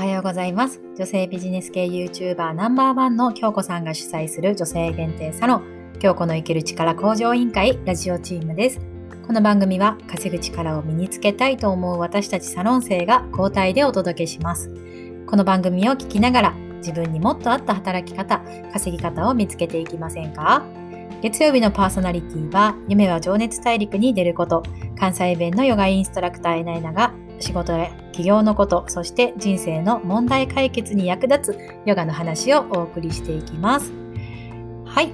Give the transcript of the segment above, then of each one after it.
はようございます。女性ビジネス系 YouTuber ナンバーワンの京子さんが主催する女性限定サロン京子の生きる力向上委員会ラジオチームです。この番組は稼ぐ力を身につけたいと思う私たちサロン生が交代でお届けします。この番組を聞きながら自分にもっと合った働き方稼ぎ方を見つけていきませんか？月曜日のパーソナリティは夢は情熱大陸に出ること関西弁のヨガインストラクターえなえなが仕事や起業のこと、そして人生の問題解決に役立つヨガの話をお送りしていきます。はい。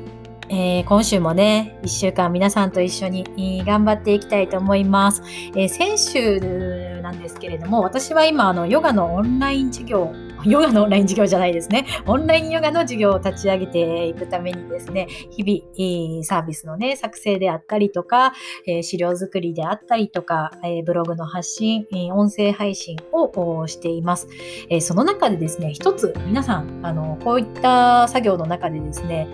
えー、今週もね、1週間皆さんと一緒に頑張っていきたいと思います。えー、先週なんですけれども、私は今、あの、ヨガのオンライン授業 ヨガのオンライン授業じゃないですね。オンラインヨガの授業を立ち上げていくためにですね、日々、サービスのね、作成であったりとか、え資料作りであったりとか、えブログの発信、音声配信をしています。えその中でですね、一つ皆さん、あの、こういった作業の中でですね、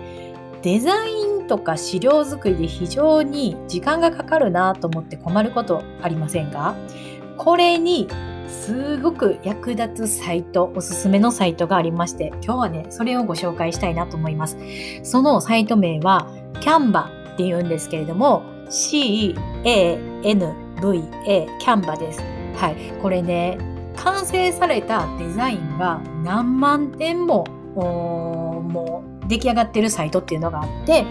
デザインとか資料作りで非常に時間がかかるなと思って困ることありませんか？これにすごく役立つサイト、おすすめのサイトがありまして、今日はね、それをご紹介したいなと思います。そのサイト名は、Canva って言うんですけれども、C-A-N-V-A、Canva です。はい。これね、完成されたデザインが何万点も、もう出来上がってるサイトっていうのがあって、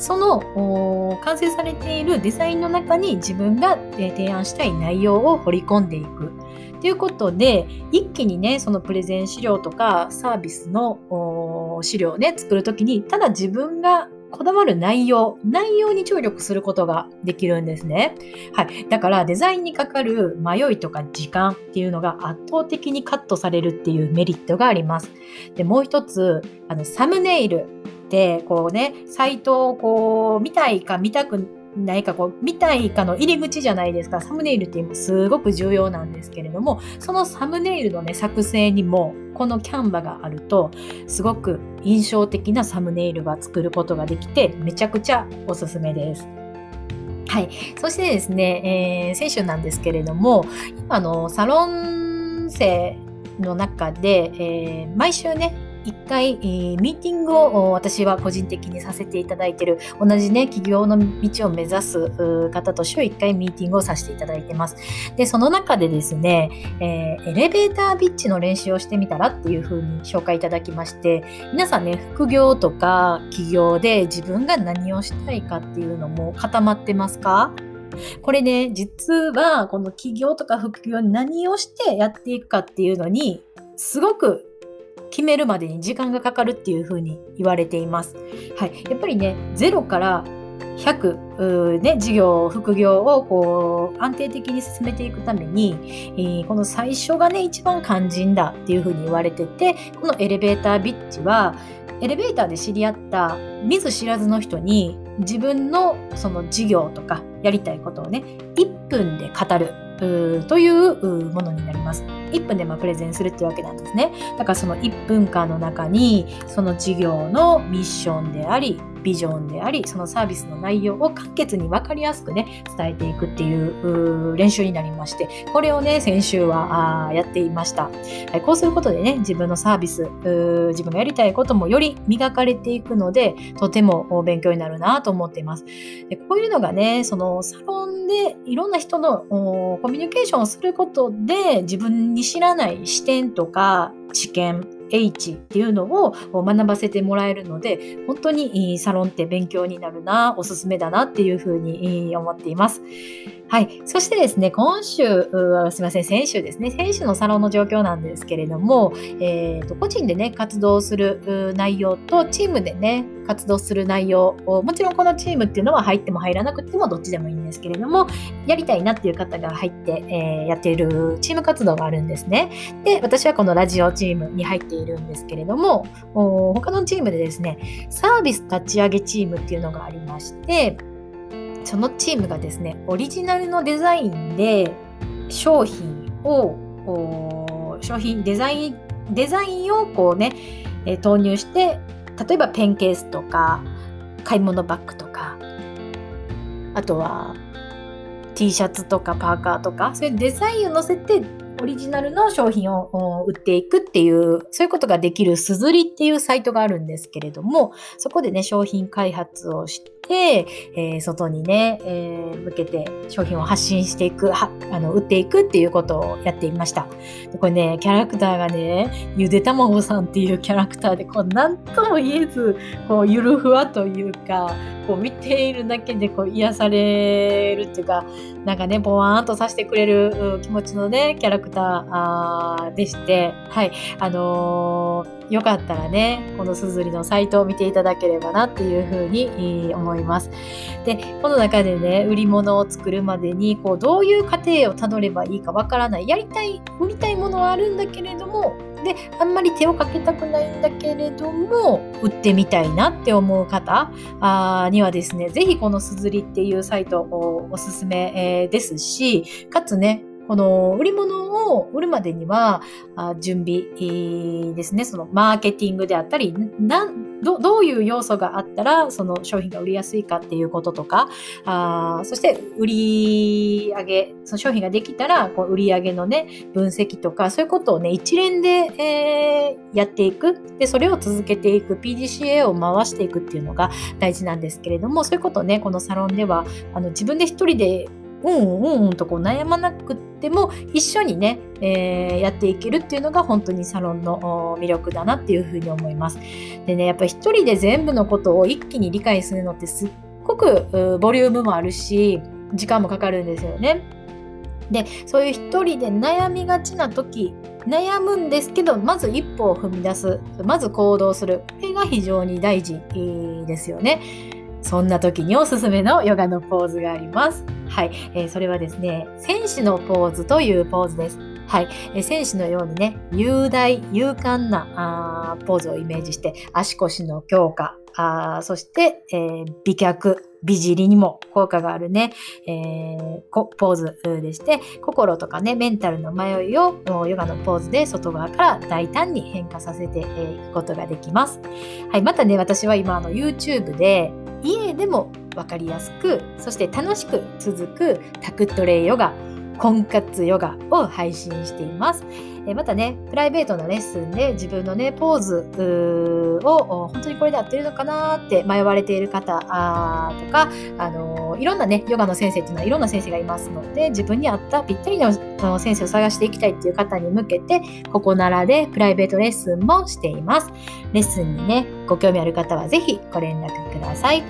その完成されているデザインの中に自分が提案したい内容を掘り込んでいく。ということで、一気にね、そのプレゼン資料とかサービスの資料をね、作るときに、ただ自分がこだわる内容、内容に注力することができるんですね。はい。だからデザインにかかる迷いとか時間っていうのが圧倒的にカットされるっていうメリットがあります。で、もう一つ、あの、サムネイルてこうねサイトをこう見たいか見たくないかこう見たいかの入り口じゃないですかサムネイルっていうすごく重要なんですけれどもそのサムネイルのね作成にもこのキャンバがあるとすごく印象的なサムネイルが作ることができてめちゃくちゃおすすめです。はい。そしてですね、えー、先週なんですけれども、今のサロン生の中で、えー、毎週ね、一回、えー、ミーティングを私は個人的にさせていただいてる同じね企業の道を目指す方と週1回ミーティングをさせていただいてます。でその中でですね、えー、エレベータービッチの練習をしてみたらっていう風に紹介いただきまして皆さんね副業とか企業で自分が何をしたいかっていうのも固まってますか？これね、実はこの企業とか副業何をしてやっていくかっていうのに、すごく決めるまでに時間がかかるっていうふうに言われています。はい、やっぱりね0から100、ね、事業、副業をこう安定的に進めていくために、えー、この最初がね、一番肝心だっていうふうに言われてて、このエレベータービッチは、エレベーターで知り合った見ず知らずの人に自分のその事業とかやりたいことをね、1分で語るというものになります。1分でまプレゼンするってわけなんですね。だからその1分間の中にその事業のミッションでありビジョンでありそのサービスの内容を簡潔に分かりやすくね伝えていくっていう練習になりましてこれをね先週はあやっていました、はい、こうすることでね自分のサービス自分がやりたいこともより磨かれていくのでとても勉強になるなと思っています。でこういうのがねそのサロンでいろんな人のコミュニケーションをすることで自分に知らない視点とか知見 H っていうのを学ばせてもらえるので、本当にサロンって勉強になるな、おすすめだなっていうふうに思っています。はい。そしてですね、今週、すいません、先週ですね、先週のサロンの状況なんですけれども、えーと、個人でね、活動する内容と、チームでね、活動する内容を、もちろんこのチームっていうのは入っても入らなくてもどっちでもいいんですけれども、やりたいなっていう方が入って、えー、やっているチーム活動があるんですね。で、私はこのラジオチームに入っているんですけれども、他のチームでですね、サービス立ち上げチームっていうのがありまして、そのチームがですねオリジナルのデザインで商品を商品デザインデザインをこうね、え投入して例えばペンケースとか買い物バッグとか。あとは T シャツとかパーカーとか。そういうデザインを載せてオリジナルの商品を売っていくっていう、そういうことができるすずりっていうサイトがあるんですけれども、そこでね、商品開発をして、えー、外にね、えー、向けて商品を発信していく、はあの売っていくっていうことをやっていました。でこれね、キャラクターがね、ゆでたまごさんっていうキャラクターで、こう、なんとも言えず、こう、ゆるふわというか、こう、見ているだけでこう癒されるっていうか、なんかね、ぼわーんとさせてくれる気持ちのね、キャラクターでして、はい、あのー、よかったらね、このすずりのサイトを見ていただければなっていうふうに思います。で、この中でね、売り物を作るまでに、こう、どういう過程をたどればいいかわからない。やりたい、売りたいものはあるんだけれども、であんまり手をかけたくないんだけれども売ってみたいなって思う方にはですね是非このすずりっていうサイトをおすすめ、ですしかつねこの売り物を売るまでには、あ準備、ですね、そのマーケティングであったり、どどういう要素があったらその商品が売りやすいかっていうこととか、あそして売り上げ、その商品ができたらこう売り上げのね、分析とか、そういうことをね、一連で、えー、やっていく。で、それを続けていく。PDCA を回していくっていうのが大事なんですけれども、そういうことをね、このサロンでは、あの自分で一人でうんうんうんとこう悩まなくても一緒にね、えー、やっていけるっていうのが本当にサロンの魅力だなっていうふうに思います。でねやっぱり一人で全部のことを一気に理解するのってすっごくボリュームもあるし時間もかかるんですよね。でそういう一人で悩みがちな時悩むんですけどまず一歩を踏み出すまず行動するこれが非常に大事ですよね。そんな時におすすめのヨガのポーズがあります。はい、えー、それはですね、戦士のポーズというポーズです。はい、えー、戦士のようにね、雄大、勇敢なあポーズをイメージして、足腰の強化、あそして、えー、美脚、美尻にも効果があるね、えー、ポーズでして、心とかね、メンタルの迷いをヨガのポーズで外側から大胆に変化させていくことができます。はい、またね、私は今あの YouTube で家でも分かりやすくそして楽しく続くタクトレイヨガ婚活ヨガを配信しています。えまたね、プライベートのレッスンで自分のね、ポーズを本当にこれで合ってるのかなって迷われている方とか、あのいろんなね、ヨガの先生っていうのはいろんな先生がいますので、自分に合ったぴったりの先生を探していきたいっていう方に向けて、ここならでプライベートレッスンもしています。レッスンにね、ご興味ある方はぜひご連絡ください。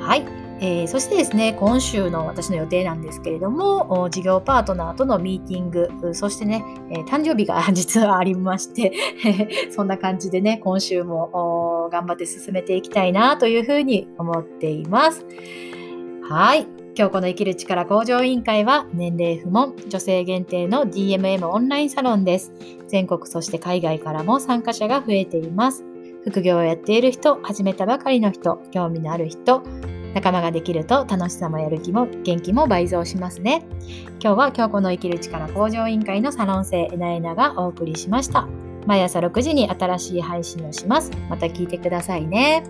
はい。えー、そしてですね、今週の私の予定なんですけれども、事業パートナーとのミーティング、そしてね、えー、誕生日が 実はありまして、そんな感じでね、今週も頑張って進めていきたいなというふうに思っています。はい。今日この生きる力向上委員会は年齢不問、女性限定の DMM オンラインサロンです。全国そして海外からも参加者が増えています。副業をやっている人、始めたばかりの人、興味のある人、仲間ができると楽しさもやる気も元気も倍増しますね。今日は京子の生きる力向上委員会のサロン生えなえながお送りしました。毎朝6時に新しい配信をします。また聞いてくださいね。